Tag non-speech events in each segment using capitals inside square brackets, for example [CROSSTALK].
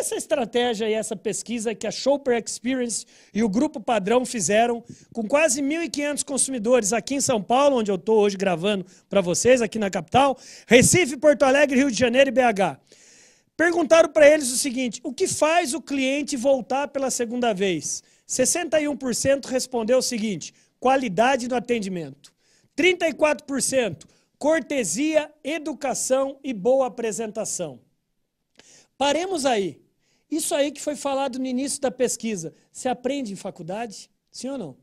essa estratégia e essa pesquisa que a Shopper Experience e o Grupo Padrão fizeram com quase 1.500 consumidores aqui em São Paulo, onde eu estou hoje gravando para vocês, aqui na capital, Recife, Porto Alegre, Rio de Janeiro e BH. Perguntaram para eles o seguinte: o que faz o cliente voltar pela segunda vez? 61% respondeu o seguinte: qualidade do atendimento. 34%, cortesia, educação e boa apresentação. Paremos aí. Isso aí que foi falado no início da pesquisa, você aprende em faculdade? Sim ou não?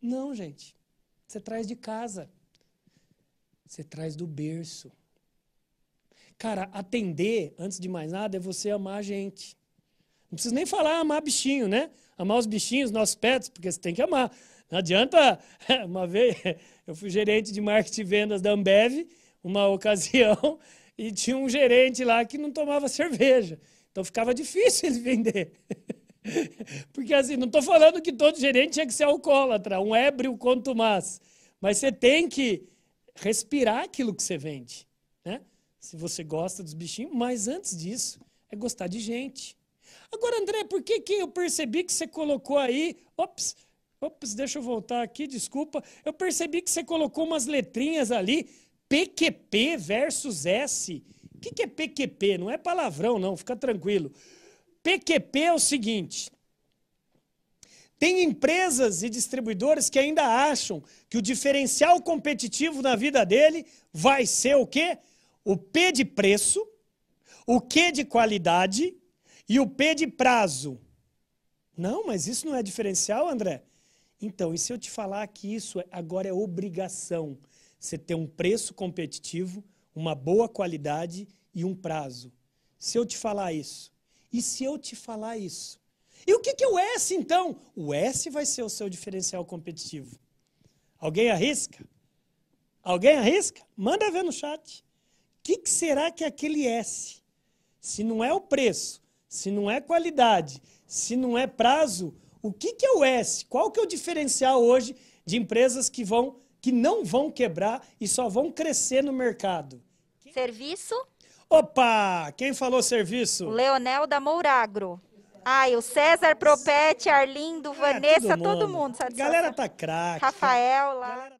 Não, gente. Você traz de casa. Você traz do berço. Cara, atender, antes de mais nada, é você amar a gente. Não precisa nem falar amar bichinho, né? Amar os bichinhos, nossos pets, porque você tem que amar. Não adianta. [LAUGHS] Uma vez, eu fui gerente de marketing e vendas da Ambev, uma [LAUGHS] ocasião, e tinha um gerente lá que não tomava cerveja. Então ficava difícil ele vender. [LAUGHS] Porque assim, não estou falando que todo gerente tinha que ser alcoólatra, um ébrio quanto mais. Mas você tem que respirar aquilo que você vende. Né? Se você gosta dos bichinhos, mas antes disso, é gostar de gente. Agora, André, por que, que eu percebi que você colocou aí. Ops, ops, deixa eu voltar aqui, desculpa. Eu percebi que você colocou umas letrinhas ali PQP versus S. O que, que é PQP? Não é palavrão, não, fica tranquilo. PQP é o seguinte: tem empresas e distribuidores que ainda acham que o diferencial competitivo na vida dele vai ser o quê? O P de preço, o Q de qualidade e o P de prazo. Não, mas isso não é diferencial, André? Então, e se eu te falar que isso agora é obrigação? você ter um preço competitivo, uma boa qualidade e um prazo. Se eu te falar isso. E se eu te falar isso? E o que, que é o S, então? O S vai ser o seu diferencial competitivo. Alguém arrisca? Alguém arrisca? Manda ver no chat. O que, que será que é aquele S? Se não é o preço, se não é qualidade, se não é prazo, o que, que é o S? Qual que é o diferencial hoje de empresas que vão que não vão quebrar e só vão crescer no mercado. Serviço? Opa! Quem falou serviço? Leonel da Mouragro. Ai, o César Propete, Arlindo, é, Vanessa, todo mundo. Todo mundo Galera tá craque. Rafael lá. Galera...